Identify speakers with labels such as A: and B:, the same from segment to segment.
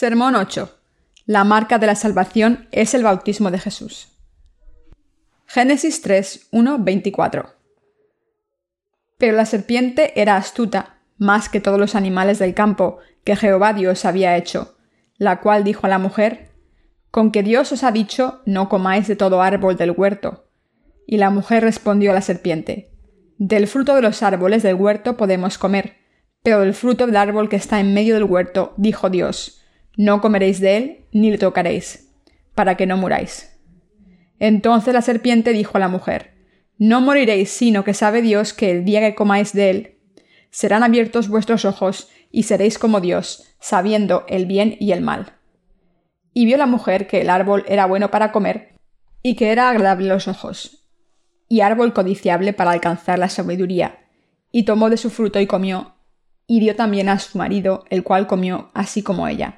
A: Sermón 8. La marca de la salvación es el bautismo de Jesús. Génesis 3, 1, 24. Pero la serpiente era astuta, más que todos los animales del campo que Jehová Dios había hecho, la cual dijo a la mujer, Con que Dios os ha dicho, no comáis de todo árbol del huerto. Y la mujer respondió a la serpiente, Del fruto de los árboles del huerto podemos comer, pero del fruto del árbol que está en medio del huerto, dijo Dios, no comeréis de él, ni le tocaréis, para que no muráis. Entonces la serpiente dijo a la mujer, No moriréis, sino que sabe Dios que el día que comáis de él, serán abiertos vuestros ojos, y seréis como Dios, sabiendo el bien y el mal. Y vio la mujer que el árbol era bueno para comer, y que era agradable los ojos, y árbol codiciable para alcanzar la sabiduría, y tomó de su fruto y comió, y dio también a su marido, el cual comió así como ella.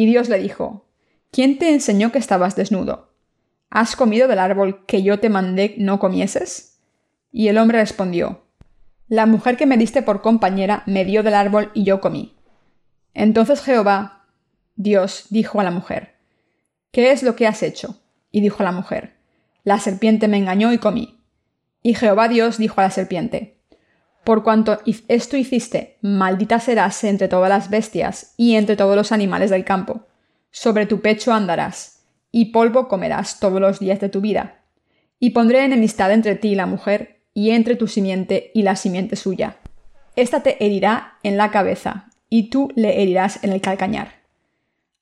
A: Y Dios le dijo, ¿quién te enseñó que estabas desnudo? ¿Has comido del árbol que yo te mandé no comieses? Y el hombre respondió, La mujer que me diste por compañera me dio del árbol y yo comí. Entonces Jehová, Dios, dijo a la mujer, ¿Qué es lo que has hecho? Y dijo la mujer, La serpiente me engañó y comí. Y Jehová Dios dijo a la serpiente, por cuanto esto hiciste, maldita serás entre todas las bestias y entre todos los animales del campo. Sobre tu pecho andarás, y polvo comerás todos los días de tu vida. Y pondré enemistad entre ti y la mujer, y entre tu simiente y la simiente suya. Esta te herirá en la cabeza, y tú le herirás en el calcañar.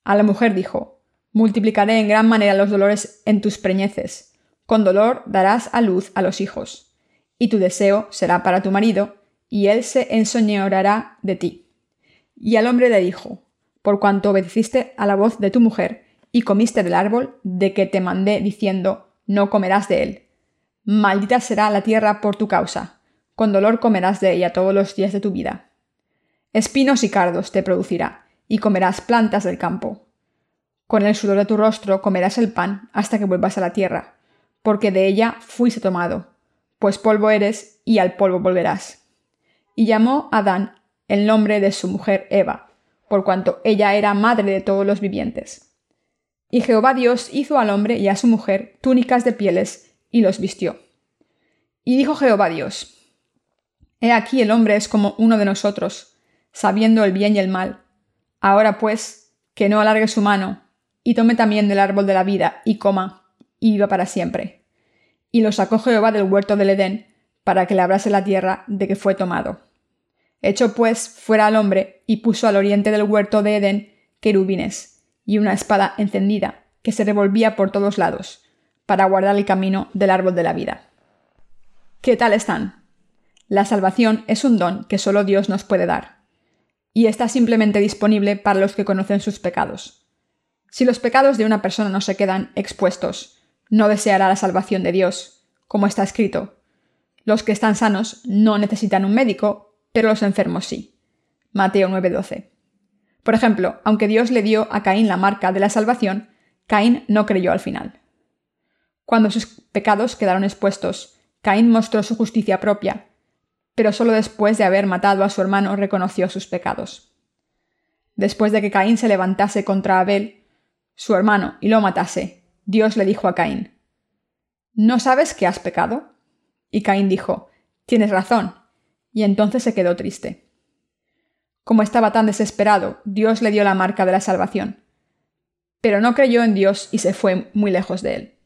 A: A la mujer dijo, Multiplicaré en gran manera los dolores en tus preñeces. Con dolor darás a luz a los hijos y tu deseo será para tu marido, y él se ensoñorará de ti. Y al hombre le dijo, por cuanto obedeciste a la voz de tu mujer, y comiste del árbol de que te mandé diciendo, no comerás de él. Maldita será la tierra por tu causa, con dolor comerás de ella todos los días de tu vida. Espinos y cardos te producirá, y comerás plantas del campo. Con el sudor de tu rostro comerás el pan hasta que vuelvas a la tierra, porque de ella fuiste tomado pues polvo eres y al polvo volverás. Y llamó Adán el nombre de su mujer Eva, por cuanto ella era madre de todos los vivientes. Y Jehová Dios hizo al hombre y a su mujer túnicas de pieles y los vistió. Y dijo Jehová Dios, He aquí el hombre es como uno de nosotros, sabiendo el bien y el mal. Ahora pues, que no alargue su mano, y tome también del árbol de la vida, y coma, y viva para siempre. Y lo sacó Jehová del huerto del Edén, para que labrase la tierra de que fue tomado. Echó pues fuera al hombre, y puso al oriente del huerto de Edén querubines, y una espada encendida, que se revolvía por todos lados, para guardar el camino del árbol de la vida. ¿Qué tal están? La salvación es un don que solo Dios nos puede dar, y está simplemente disponible para los que conocen sus pecados. Si los pecados de una persona no se quedan expuestos, no deseará la salvación de Dios, como está escrito. Los que están sanos no necesitan un médico, pero los enfermos sí. Mateo 9:12. Por ejemplo, aunque Dios le dio a Caín la marca de la salvación, Caín no creyó al final. Cuando sus pecados quedaron expuestos, Caín mostró su justicia propia, pero solo después de haber matado a su hermano reconoció sus pecados. Después de que Caín se levantase contra Abel, su hermano, y lo matase, Dios le dijo a Caín, ¿No sabes que has pecado? Y Caín dijo, Tienes razón. Y entonces se quedó triste. Como estaba tan desesperado, Dios le dio la marca de la salvación. Pero no creyó en Dios y se fue muy lejos de él.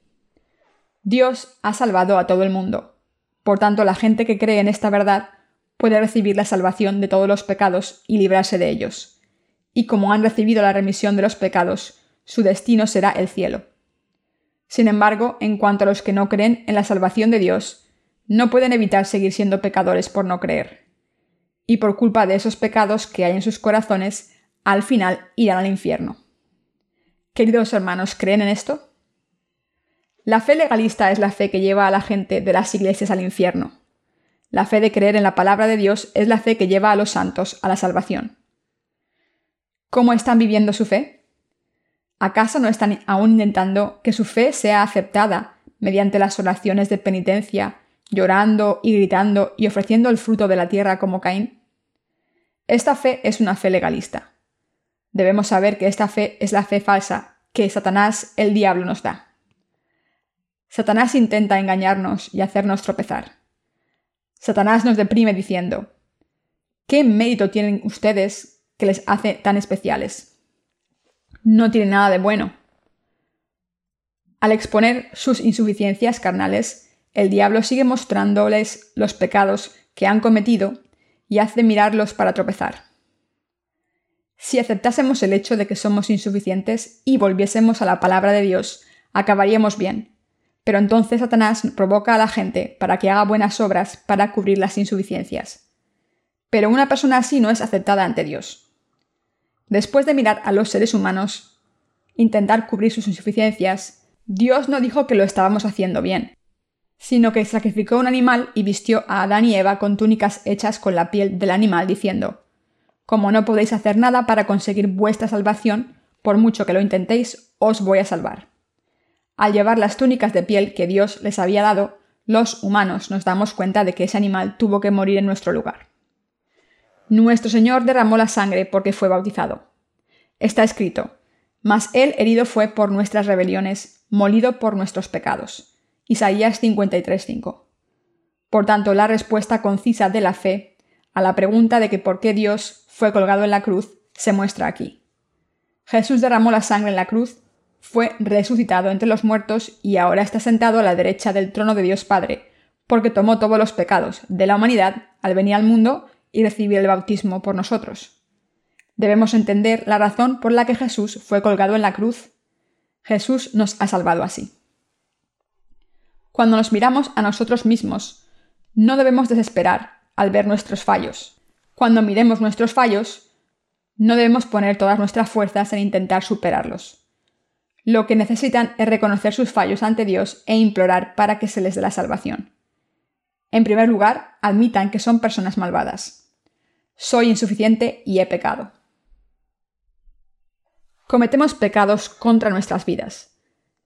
A: Dios ha salvado a todo el mundo. Por tanto, la gente que cree en esta verdad puede recibir la salvación de todos los pecados y librarse de ellos. Y como han recibido la remisión de los pecados, su destino será el cielo. Sin embargo, en cuanto a los que no creen en la salvación de Dios, no pueden evitar seguir siendo pecadores por no creer. Y por culpa de esos pecados que hay en sus corazones, al final irán al infierno. Queridos hermanos, ¿creen en esto? La fe legalista es la fe que lleva a la gente de las iglesias al infierno. La fe de creer en la palabra de Dios es la fe que lleva a los santos a la salvación. ¿Cómo están viviendo su fe? ¿Acaso no están aún intentando que su fe sea aceptada mediante las oraciones de penitencia, llorando y gritando y ofreciendo el fruto de la tierra como Caín? Esta fe es una fe legalista. Debemos saber que esta fe es la fe falsa que Satanás, el diablo, nos da. Satanás intenta engañarnos y hacernos tropezar. Satanás nos deprime diciendo, ¿qué mérito tienen ustedes que les hace tan especiales? No tienen nada de bueno. Al exponer sus insuficiencias carnales, el diablo sigue mostrándoles los pecados que han cometido y hace mirarlos para tropezar. Si aceptásemos el hecho de que somos insuficientes y volviésemos a la palabra de Dios, acabaríamos bien, pero entonces Satanás provoca a la gente para que haga buenas obras para cubrir las insuficiencias. Pero una persona así no es aceptada ante Dios. Después de mirar a los seres humanos, intentar cubrir sus insuficiencias, Dios no dijo que lo estábamos haciendo bien, sino que sacrificó un animal y vistió a Adán y Eva con túnicas hechas con la piel del animal, diciendo, Como no podéis hacer nada para conseguir vuestra salvación, por mucho que lo intentéis, os voy a salvar. Al llevar las túnicas de piel que Dios les había dado, los humanos nos damos cuenta de que ese animal tuvo que morir en nuestro lugar. Nuestro Señor derramó la sangre porque fue bautizado. Está escrito, mas Él herido fue por nuestras rebeliones, molido por nuestros pecados. Isaías 53:5. Por tanto, la respuesta concisa de la fe a la pregunta de que por qué Dios fue colgado en la cruz se muestra aquí. Jesús derramó la sangre en la cruz fue resucitado entre los muertos y ahora está sentado a la derecha del trono de Dios Padre, porque tomó todos los pecados de la humanidad al venir al mundo y recibir el bautismo por nosotros. Debemos entender la razón por la que Jesús fue colgado en la cruz. Jesús nos ha salvado así. Cuando nos miramos a nosotros mismos, no debemos desesperar al ver nuestros fallos. Cuando miremos nuestros fallos, no debemos poner todas nuestras fuerzas en intentar superarlos. Lo que necesitan es reconocer sus fallos ante Dios e implorar para que se les dé la salvación. En primer lugar, admitan que son personas malvadas. Soy insuficiente y he pecado. Cometemos pecados contra nuestras vidas.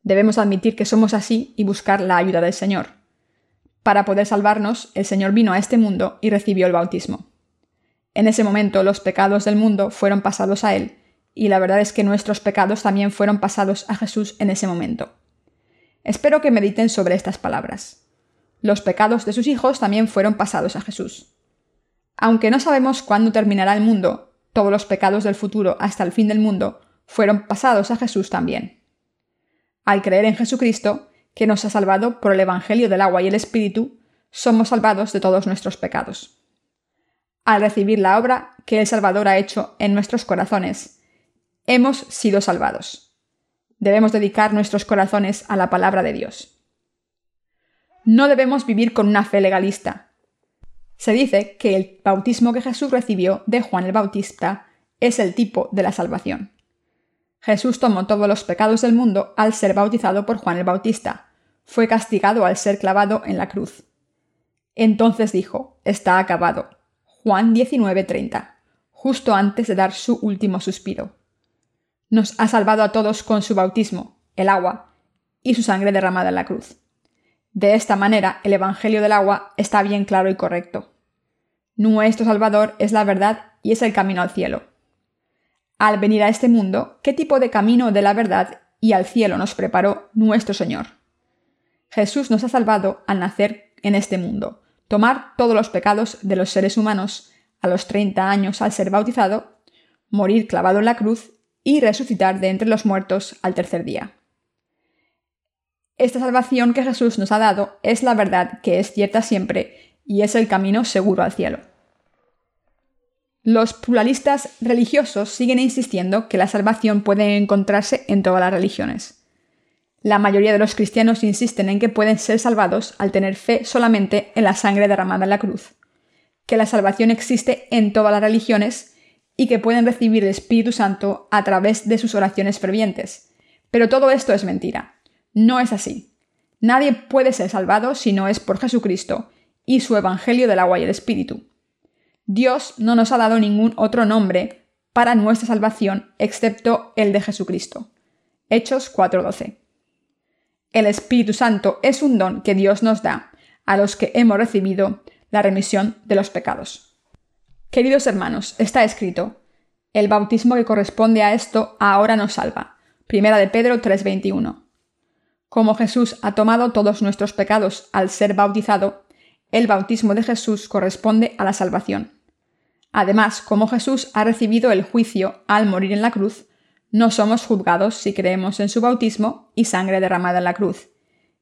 A: Debemos admitir que somos así y buscar la ayuda del Señor. Para poder salvarnos, el Señor vino a este mundo y recibió el bautismo. En ese momento los pecados del mundo fueron pasados a Él y la verdad es que nuestros pecados también fueron pasados a Jesús en ese momento. Espero que mediten sobre estas palabras. Los pecados de sus hijos también fueron pasados a Jesús. Aunque no sabemos cuándo terminará el mundo, todos los pecados del futuro hasta el fin del mundo fueron pasados a Jesús también. Al creer en Jesucristo, que nos ha salvado por el Evangelio del agua y el Espíritu, somos salvados de todos nuestros pecados. Al recibir la obra que el Salvador ha hecho en nuestros corazones, hemos sido salvados. Debemos dedicar nuestros corazones a la palabra de Dios. No debemos vivir con una fe legalista. Se dice que el bautismo que Jesús recibió de Juan el Bautista es el tipo de la salvación. Jesús tomó todos los pecados del mundo al ser bautizado por Juan el Bautista. Fue castigado al ser clavado en la cruz. Entonces dijo, está acabado. Juan 19:30, justo antes de dar su último suspiro nos ha salvado a todos con su bautismo, el agua, y su sangre derramada en la cruz. De esta manera, el Evangelio del agua está bien claro y correcto. Nuestro Salvador es la verdad y es el camino al cielo. Al venir a este mundo, ¿qué tipo de camino de la verdad y al cielo nos preparó nuestro Señor? Jesús nos ha salvado al nacer en este mundo, tomar todos los pecados de los seres humanos a los 30 años al ser bautizado, morir clavado en la cruz y resucitar de entre los muertos al tercer día. Esta salvación que Jesús nos ha dado es la verdad que es cierta siempre y es el camino seguro al cielo. Los pluralistas religiosos siguen insistiendo que la salvación puede encontrarse en todas las religiones. La mayoría de los cristianos insisten en que pueden ser salvados al tener fe solamente en la sangre derramada en la cruz, que la salvación existe en todas las religiones y que pueden recibir el Espíritu Santo a través de sus oraciones fervientes. Pero todo esto es mentira. No es así. Nadie puede ser salvado si no es por Jesucristo y su Evangelio del agua y el Espíritu. Dios no nos ha dado ningún otro nombre para nuestra salvación excepto el de Jesucristo. Hechos 4:12. El Espíritu Santo es un don que Dios nos da a los que hemos recibido la remisión de los pecados. Queridos hermanos, está escrito, el bautismo que corresponde a esto ahora nos salva. Primera de Pedro 3:21. Como Jesús ha tomado todos nuestros pecados al ser bautizado, el bautismo de Jesús corresponde a la salvación. Además, como Jesús ha recibido el juicio al morir en la cruz, no somos juzgados si creemos en su bautismo y sangre derramada en la cruz,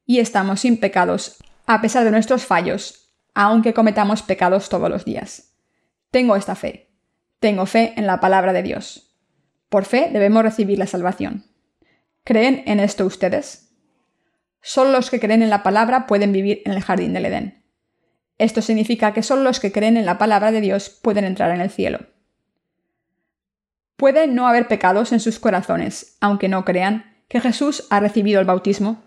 A: y estamos sin pecados a pesar de nuestros fallos, aunque cometamos pecados todos los días. Tengo esta fe. Tengo fe en la palabra de Dios. Por fe debemos recibir la salvación. ¿Creen en esto ustedes? Solo los que creen en la palabra pueden vivir en el jardín del Edén. Esto significa que solo los que creen en la palabra de Dios pueden entrar en el cielo. Puede no haber pecados en sus corazones, aunque no crean que Jesús ha recibido el bautismo.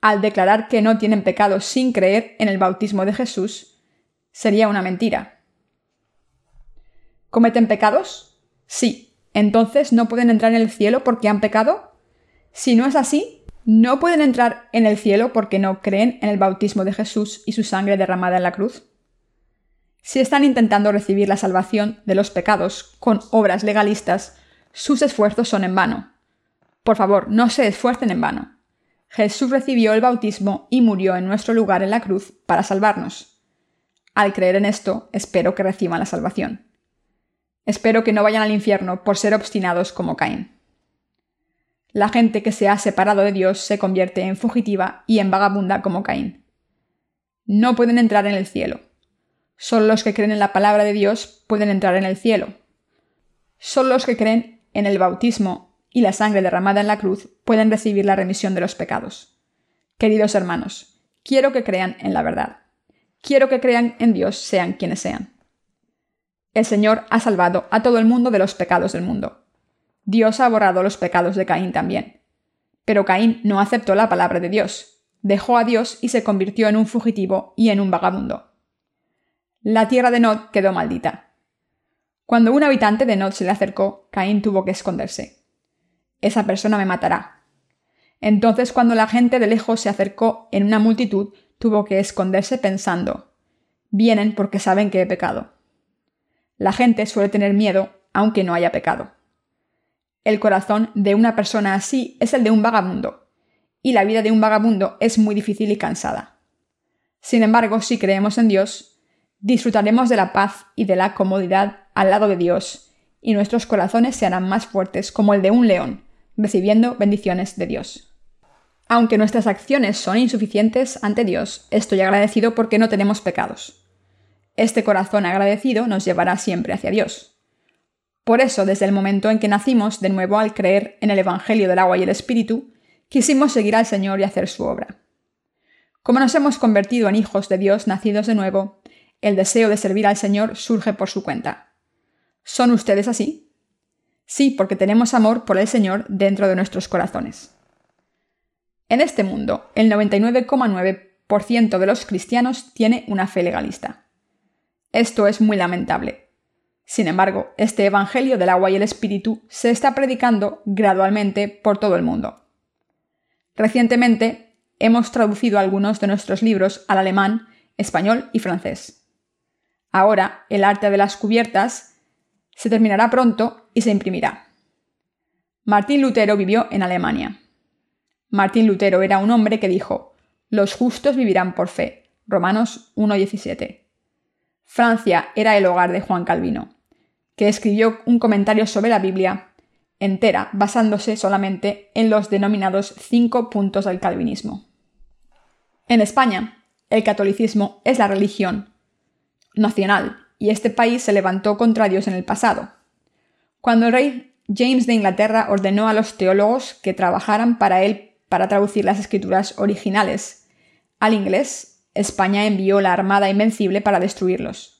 A: Al declarar que no tienen pecados sin creer en el bautismo de Jesús, sería una mentira. ¿Cometen pecados? Sí. ¿Entonces no pueden entrar en el cielo porque han pecado? Si no es así, no pueden entrar en el cielo porque no creen en el bautismo de Jesús y su sangre derramada en la cruz. Si están intentando recibir la salvación de los pecados con obras legalistas, sus esfuerzos son en vano. Por favor, no se esfuercen en vano. Jesús recibió el bautismo y murió en nuestro lugar en la cruz para salvarnos. Al creer en esto, espero que reciban la salvación. Espero que no vayan al infierno por ser obstinados como Caín. La gente que se ha separado de Dios se convierte en fugitiva y en vagabunda como Caín. No pueden entrar en el cielo. Solo los que creen en la palabra de Dios pueden entrar en el cielo. Solo los que creen en el bautismo y la sangre derramada en la cruz pueden recibir la remisión de los pecados. Queridos hermanos, quiero que crean en la verdad. Quiero que crean en Dios sean quienes sean. El Señor ha salvado a todo el mundo de los pecados del mundo. Dios ha borrado los pecados de Caín también. Pero Caín no aceptó la palabra de Dios, dejó a Dios y se convirtió en un fugitivo y en un vagabundo. La tierra de Nod quedó maldita. Cuando un habitante de Nod se le acercó, Caín tuvo que esconderse. Esa persona me matará. Entonces cuando la gente de lejos se acercó en una multitud, tuvo que esconderse pensando, vienen porque saben que he pecado. La gente suele tener miedo aunque no haya pecado. El corazón de una persona así es el de un vagabundo, y la vida de un vagabundo es muy difícil y cansada. Sin embargo, si creemos en Dios, disfrutaremos de la paz y de la comodidad al lado de Dios, y nuestros corazones se harán más fuertes como el de un león, recibiendo bendiciones de Dios. Aunque nuestras acciones son insuficientes ante Dios, estoy agradecido porque no tenemos pecados. Este corazón agradecido nos llevará siempre hacia Dios. Por eso, desde el momento en que nacimos de nuevo al creer en el Evangelio del agua y el Espíritu, quisimos seguir al Señor y hacer su obra. Como nos hemos convertido en hijos de Dios nacidos de nuevo, el deseo de servir al Señor surge por su cuenta. ¿Son ustedes así? Sí, porque tenemos amor por el Señor dentro de nuestros corazones. En este mundo, el 99,9% de los cristianos tiene una fe legalista. Esto es muy lamentable, sin embargo, este Evangelio del agua y el Espíritu se está predicando gradualmente por todo el mundo. Recientemente hemos traducido algunos de nuestros libros al alemán, español y francés. Ahora, el arte de las cubiertas se terminará pronto y se imprimirá. Martín Lutero vivió en Alemania. Martín Lutero era un hombre que dijo, los justos vivirán por fe. Romanos 1.17. Francia era el hogar de Juan Calvino que escribió un comentario sobre la Biblia entera, basándose solamente en los denominados cinco puntos del calvinismo. En España, el catolicismo es la religión nacional, y este país se levantó contra Dios en el pasado. Cuando el rey James de Inglaterra ordenó a los teólogos que trabajaran para él para traducir las escrituras originales al inglés, España envió la Armada Invencible para destruirlos.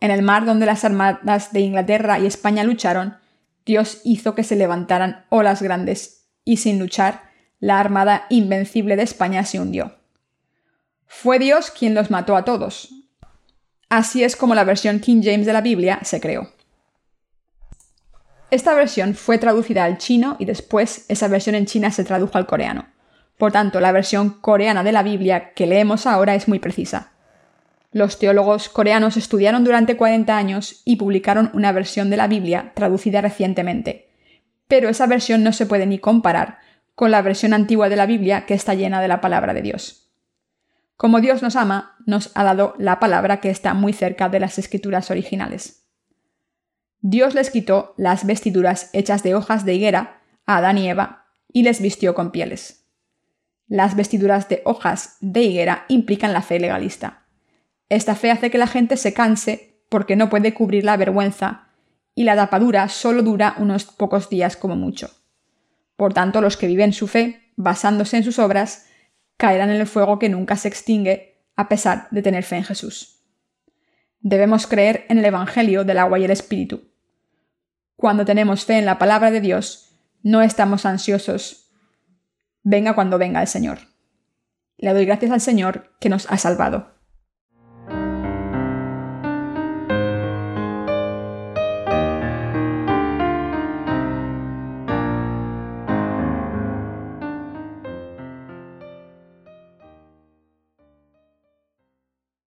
A: En el mar donde las armadas de Inglaterra y España lucharon, Dios hizo que se levantaran olas grandes, y sin luchar, la armada invencible de España se hundió. Fue Dios quien los mató a todos. Así es como la versión King James de la Biblia se creó. Esta versión fue traducida al chino y después esa versión en China se tradujo al coreano. Por tanto, la versión coreana de la Biblia que leemos ahora es muy precisa. Los teólogos coreanos estudiaron durante 40 años y publicaron una versión de la Biblia traducida recientemente. Pero esa versión no se puede ni comparar con la versión antigua de la Biblia que está llena de la palabra de Dios. Como Dios nos ama, nos ha dado la palabra que está muy cerca de las escrituras originales. Dios les quitó las vestiduras hechas de hojas de higuera a Adán y Eva y les vistió con pieles. Las vestiduras de hojas de higuera implican la fe legalista. Esta fe hace que la gente se canse porque no puede cubrir la vergüenza y la tapadura solo dura unos pocos días como mucho. Por tanto, los que viven su fe, basándose en sus obras, caerán en el fuego que nunca se extingue a pesar de tener fe en Jesús. Debemos creer en el Evangelio del agua y el Espíritu. Cuando tenemos fe en la palabra de Dios, no estamos ansiosos. Venga cuando venga el Señor. Le doy gracias al Señor que nos ha salvado.